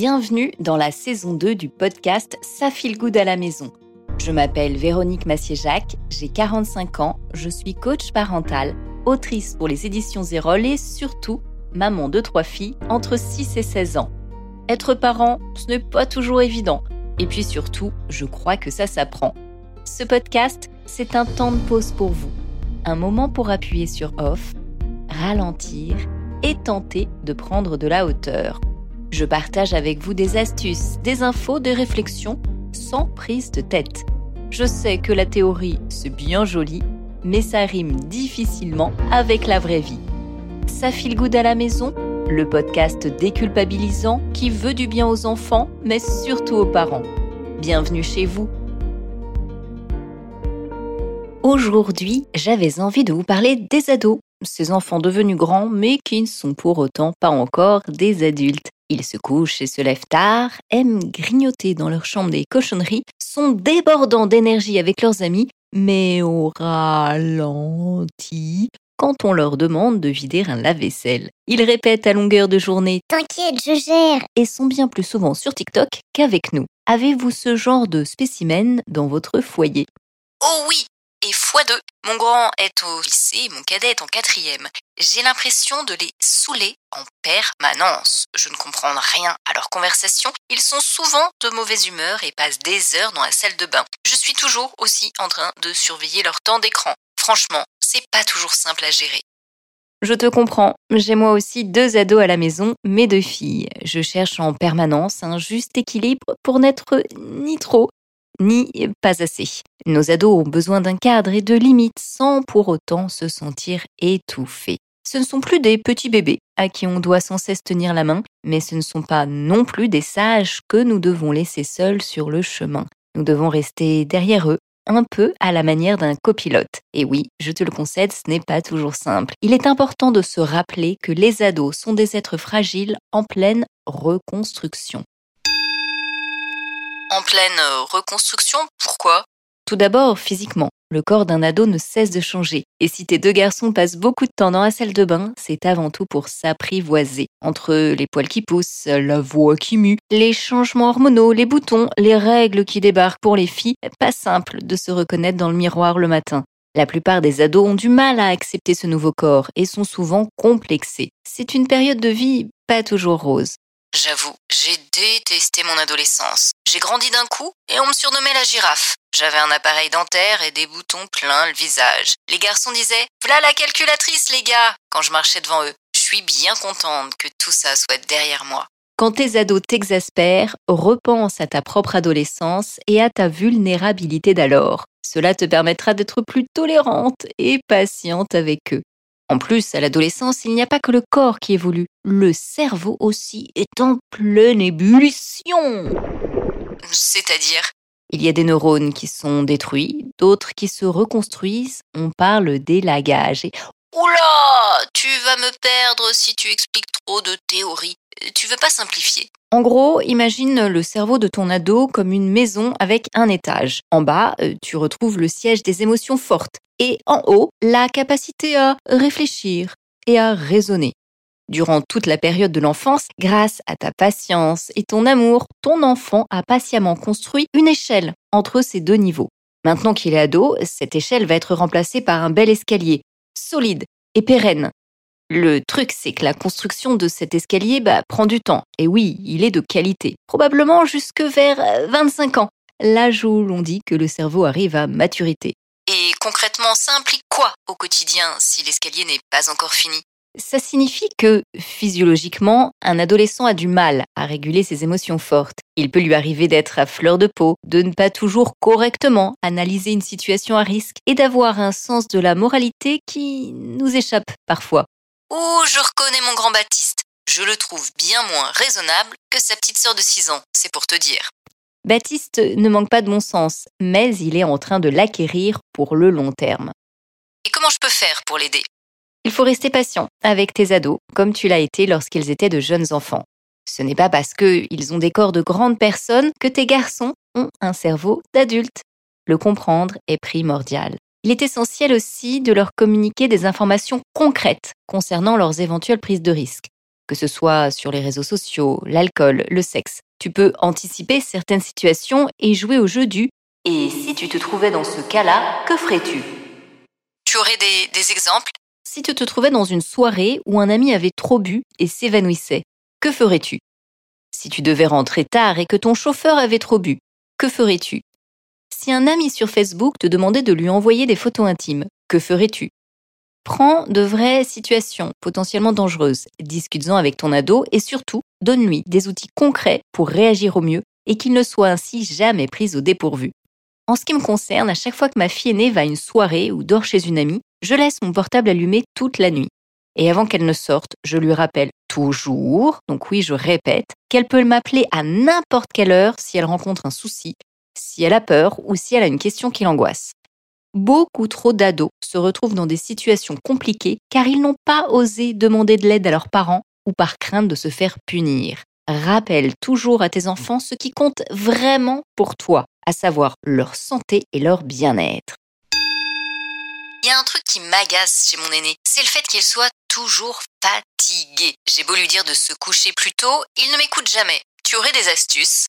Bienvenue dans la saison 2 du podcast Ça file good à la maison. Je m'appelle Véronique Massier-Jacques, j'ai 45 ans, je suis coach parental, autrice pour les éditions Zérol et surtout maman de trois filles entre 6 et 16 ans. Être parent, ce n'est pas toujours évident. Et puis surtout, je crois que ça s'apprend. Ce podcast, c'est un temps de pause pour vous. Un moment pour appuyer sur off, ralentir et tenter de prendre de la hauteur je partage avec vous des astuces, des infos, des réflexions, sans prise de tête. Je sais que la théorie, c'est bien joli, mais ça rime difficilement avec la vraie vie. Ça file good à la maison? Le podcast déculpabilisant qui veut du bien aux enfants, mais surtout aux parents. Bienvenue chez vous. Aujourd'hui, j'avais envie de vous parler des ados, ces enfants devenus grands mais qui ne sont pour autant pas encore des adultes. Ils se couchent et se lèvent tard, aiment grignoter dans leur chambre des cochonneries, sont débordants d'énergie avec leurs amis, mais au ralenti quand on leur demande de vider un lave-vaisselle. Ils répètent à longueur de journée T'inquiète, je gère et sont bien plus souvent sur TikTok qu'avec nous. Avez-vous ce genre de spécimen dans votre foyer? Oh oui, et fois deux. Mon grand est au lycée, mon cadet est en quatrième. J'ai l'impression de les saouler en permanence. Je ne comprends rien à leur conversation. Ils sont souvent de mauvaise humeur et passent des heures dans la salle de bain. Je suis toujours aussi en train de surveiller leur temps d'écran. Franchement, c'est pas toujours simple à gérer. Je te comprends. J'ai moi aussi deux ados à la maison, mes deux filles. Je cherche en permanence un juste équilibre pour n'être ni trop ni pas assez. Nos ados ont besoin d'un cadre et de limites sans pour autant se sentir étouffés. Ce ne sont plus des petits bébés à qui on doit sans cesse tenir la main, mais ce ne sont pas non plus des sages que nous devons laisser seuls sur le chemin. Nous devons rester derrière eux, un peu à la manière d'un copilote. Et oui, je te le concède, ce n'est pas toujours simple. Il est important de se rappeler que les ados sont des êtres fragiles en pleine reconstruction en pleine euh, reconstruction. Pourquoi? Tout d'abord, physiquement. Le corps d'un ado ne cesse de changer. Et si tes deux garçons passent beaucoup de temps dans la salle de bain, c'est avant tout pour s'apprivoiser. Entre les poils qui poussent, la voix qui mue, les changements hormonaux, les boutons, les règles qui débarquent pour les filles, pas simple de se reconnaître dans le miroir le matin. La plupart des ados ont du mal à accepter ce nouveau corps et sont souvent complexés. C'est une période de vie pas toujours rose. J'avoue, j'ai détesté mon adolescence. J'ai grandi d'un coup et on me surnommait la girafe. J'avais un appareil dentaire et des boutons plein le visage. Les garçons disaient Voilà la calculatrice, les gars quand je marchais devant eux. Je suis bien contente que tout ça soit derrière moi. Quand tes ados t'exaspèrent, repense à ta propre adolescence et à ta vulnérabilité d'alors. Cela te permettra d'être plus tolérante et patiente avec eux. En plus, à l'adolescence, il n'y a pas que le corps qui évolue, le cerveau aussi est en pleine ébullition. C'est-à-dire? Il y a des neurones qui sont détruits, d'autres qui se reconstruisent, on parle d'élagage. Et... Oula Tu vas me perdre si tu expliques trop de théories. Tu veux pas simplifier En gros, imagine le cerveau de ton ado comme une maison avec un étage. En bas, euh, tu retrouves le siège des émotions fortes. Et en haut, la capacité à réfléchir et à raisonner. Durant toute la période de l'enfance, grâce à ta patience et ton amour, ton enfant a patiemment construit une échelle entre ces deux niveaux. Maintenant qu'il est ado, cette échelle va être remplacée par un bel escalier, solide et pérenne, le truc, c'est que la construction de cet escalier bah, prend du temps. Et oui, il est de qualité. Probablement jusque vers 25 euh, ans, l'âge où l'on dit que le cerveau arrive à maturité. Et concrètement, ça implique quoi au quotidien si l'escalier n'est pas encore fini? Ça signifie que, physiologiquement, un adolescent a du mal à réguler ses émotions fortes. Il peut lui arriver d'être à fleur de peau, de ne pas toujours correctement analyser une situation à risque et d'avoir un sens de la moralité qui nous échappe parfois. Oh, je reconnais mon grand Baptiste. Je le trouve bien moins raisonnable que sa petite sœur de 6 ans, c'est pour te dire. Baptiste ne manque pas de bon sens, mais il est en train de l'acquérir pour le long terme. Et comment je peux faire pour l'aider? Il faut rester patient avec tes ados, comme tu l'as été lorsqu'ils étaient de jeunes enfants. Ce n'est pas parce qu'ils ont des corps de grandes personnes que tes garçons ont un cerveau d'adulte. Le comprendre est primordial il est essentiel aussi de leur communiquer des informations concrètes concernant leurs éventuelles prises de risques. que ce soit sur les réseaux sociaux, l'alcool, le sexe. Tu peux anticiper certaines situations et jouer au jeu du Et si tu te trouvais dans ce cas-là, que ferais-tu? Tu aurais des, des exemples? Si tu te trouvais dans une soirée où un ami avait trop bu et s'évanouissait, que ferais-tu? Si tu devais rentrer tard et que ton chauffeur avait trop bu, que ferais-tu? Si un ami sur Facebook te demandait de lui envoyer des photos intimes, que ferais-tu? Prends de vraies situations potentiellement dangereuses, discute-en avec ton ado et surtout, donne-lui des outils concrets pour réagir au mieux et qu'il ne soit ainsi jamais pris au dépourvu. En ce qui me concerne, à chaque fois que ma fille aînée va à une soirée ou dort chez une amie, je laisse mon portable allumé toute la nuit. Et avant qu'elle ne sorte, je lui rappelle toujours, donc oui, je répète, qu'elle peut m'appeler à n'importe quelle heure si elle rencontre un souci, si elle a peur ou si elle a une question qui l'angoisse. Beaucoup trop d'ados se retrouvent dans des situations compliquées car ils n'ont pas osé demander de l'aide à leurs parents ou par crainte de se faire punir. Rappelle toujours à tes enfants ce qui compte vraiment pour toi, à savoir leur santé et leur bien-être. Il y a un truc qui m'agace chez mon aîné, c'est le fait qu'il soit toujours fatigué. J'ai beau lui dire de se coucher plus tôt, il ne m'écoute jamais. Tu aurais des astuces?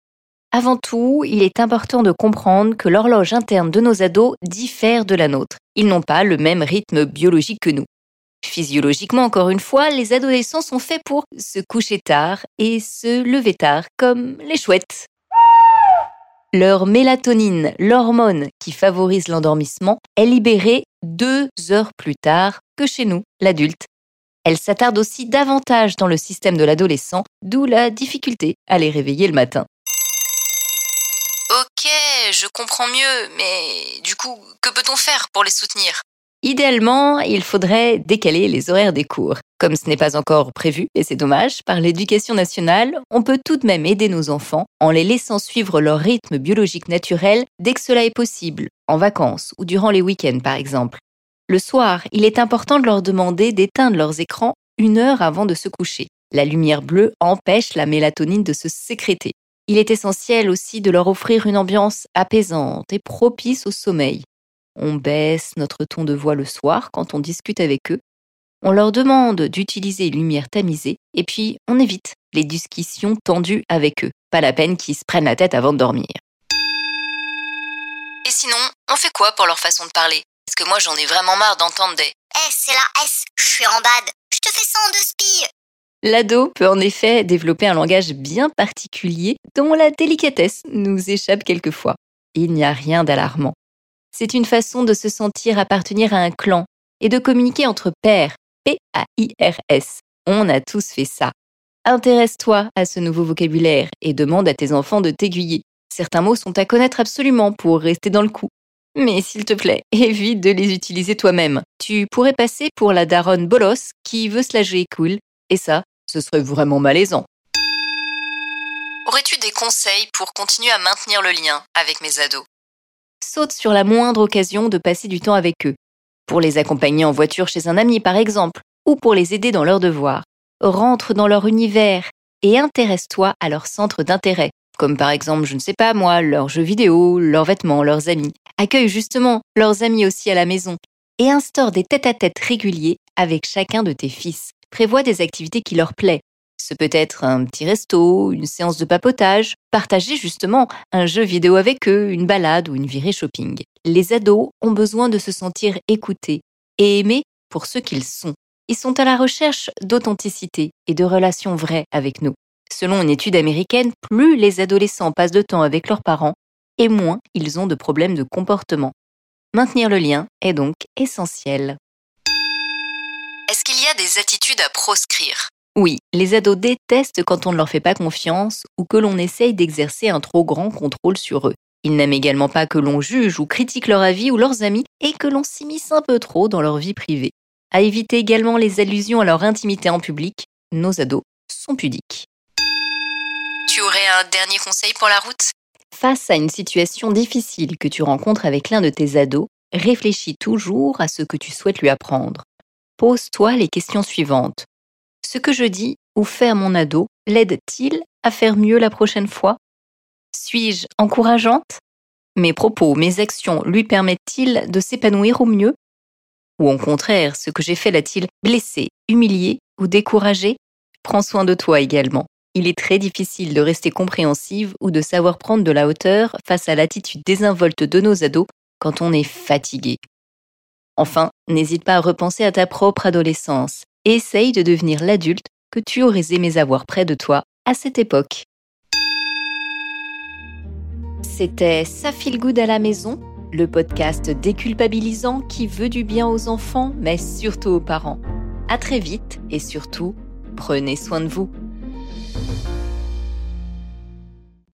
Avant tout, il est important de comprendre que l'horloge interne de nos ados diffère de la nôtre. Ils n'ont pas le même rythme biologique que nous. Physiologiquement, encore une fois, les adolescents sont faits pour se coucher tard et se lever tard, comme les chouettes. Leur mélatonine, l'hormone qui favorise l'endormissement, est libérée deux heures plus tard que chez nous, l'adulte. Elle s'attarde aussi davantage dans le système de l'adolescent, d'où la difficulté à les réveiller le matin. Ok, je comprends mieux, mais du coup, que peut-on faire pour les soutenir? Idéalement, il faudrait décaler les horaires des cours. Comme ce n'est pas encore prévu, et c'est dommage, par l'éducation nationale, on peut tout de même aider nos enfants en les laissant suivre leur rythme biologique naturel dès que cela est possible, en vacances ou durant les week-ends par exemple. Le soir, il est important de leur demander d'éteindre leurs écrans une heure avant de se coucher. La lumière bleue empêche la mélatonine de se sécréter. Il est essentiel aussi de leur offrir une ambiance apaisante et propice au sommeil. On baisse notre ton de voix le soir quand on discute avec eux. On leur demande d'utiliser une lumière tamisée et puis on évite les discussions tendues avec eux. Pas la peine qu'ils se prennent la tête avant de dormir. Et sinon, on fait quoi pour leur façon de parler? Parce que moi j'en ai vraiment marre d'entendre des Eh, c'est la S, je suis en bad, je te fais ça en deux spies L'ado peut en effet développer un langage bien particulier dont la délicatesse nous échappe quelquefois. Il n'y a rien d'alarmant. C'est une façon de se sentir appartenir à un clan et de communiquer entre pairs. P-A-I-R-S. On a tous fait ça. Intéresse-toi à ce nouveau vocabulaire et demande à tes enfants de t'aiguiller. Certains mots sont à connaître absolument pour rester dans le coup. Mais s'il te plaît, évite de les utiliser toi-même. Tu pourrais passer pour la daronne bolos qui veut se la jouer cool. Et ça, ce serait vraiment malaisant. Aurais-tu des conseils pour continuer à maintenir le lien avec mes ados? Saute sur la moindre occasion de passer du temps avec eux. Pour les accompagner en voiture chez un ami, par exemple, ou pour les aider dans leurs devoirs. Rentre dans leur univers et intéresse-toi à leur centre d'intérêt, comme par exemple, je ne sais pas moi, leurs jeux vidéo, leurs vêtements, leurs amis. Accueille justement leurs amis aussi à la maison et instaure des tête-à-tête -tête réguliers avec chacun de tes fils prévois des activités qui leur plaisent. Ce peut être un petit resto, une séance de papotage, partager justement un jeu vidéo avec eux, une balade ou une virée shopping. Les ados ont besoin de se sentir écoutés et aimés pour ce qu'ils sont. Ils sont à la recherche d'authenticité et de relations vraies avec nous. Selon une étude américaine, plus les adolescents passent de temps avec leurs parents, et moins ils ont de problèmes de comportement. Maintenir le lien est donc essentiel. Est-ce qu'il y a des attitudes à proscrire Oui, les ados détestent quand on ne leur fait pas confiance ou que l'on essaye d'exercer un trop grand contrôle sur eux. Ils n'aiment également pas que l'on juge ou critique leur avis ou leurs amis et que l'on s'immisce un peu trop dans leur vie privée. À éviter également les allusions à leur intimité en public, nos ados sont pudiques. Tu aurais un dernier conseil pour la route? Face à une situation difficile que tu rencontres avec l'un de tes ados, réfléchis toujours à ce que tu souhaites lui apprendre pose-toi les questions suivantes. Ce que je dis ou fais à mon ado l'aide-t-il à faire mieux la prochaine fois? Suis-je encourageante? Mes propos, mes actions lui permettent-ils de s'épanouir au mieux? Ou au contraire, ce que j'ai fait l'a-t-il blessé, humilié ou découragé? Prends soin de toi également. Il est très difficile de rester compréhensive ou de savoir prendre de la hauteur face à l'attitude désinvolte de nos ados quand on est fatigué. Enfin, n'hésite pas à repenser à ta propre adolescence. Essaye de devenir l'adulte que tu aurais aimé avoir près de toi à cette époque. C'était Ça file good à la maison, le podcast déculpabilisant qui veut du bien aux enfants, mais surtout aux parents. À très vite et surtout, prenez soin de vous.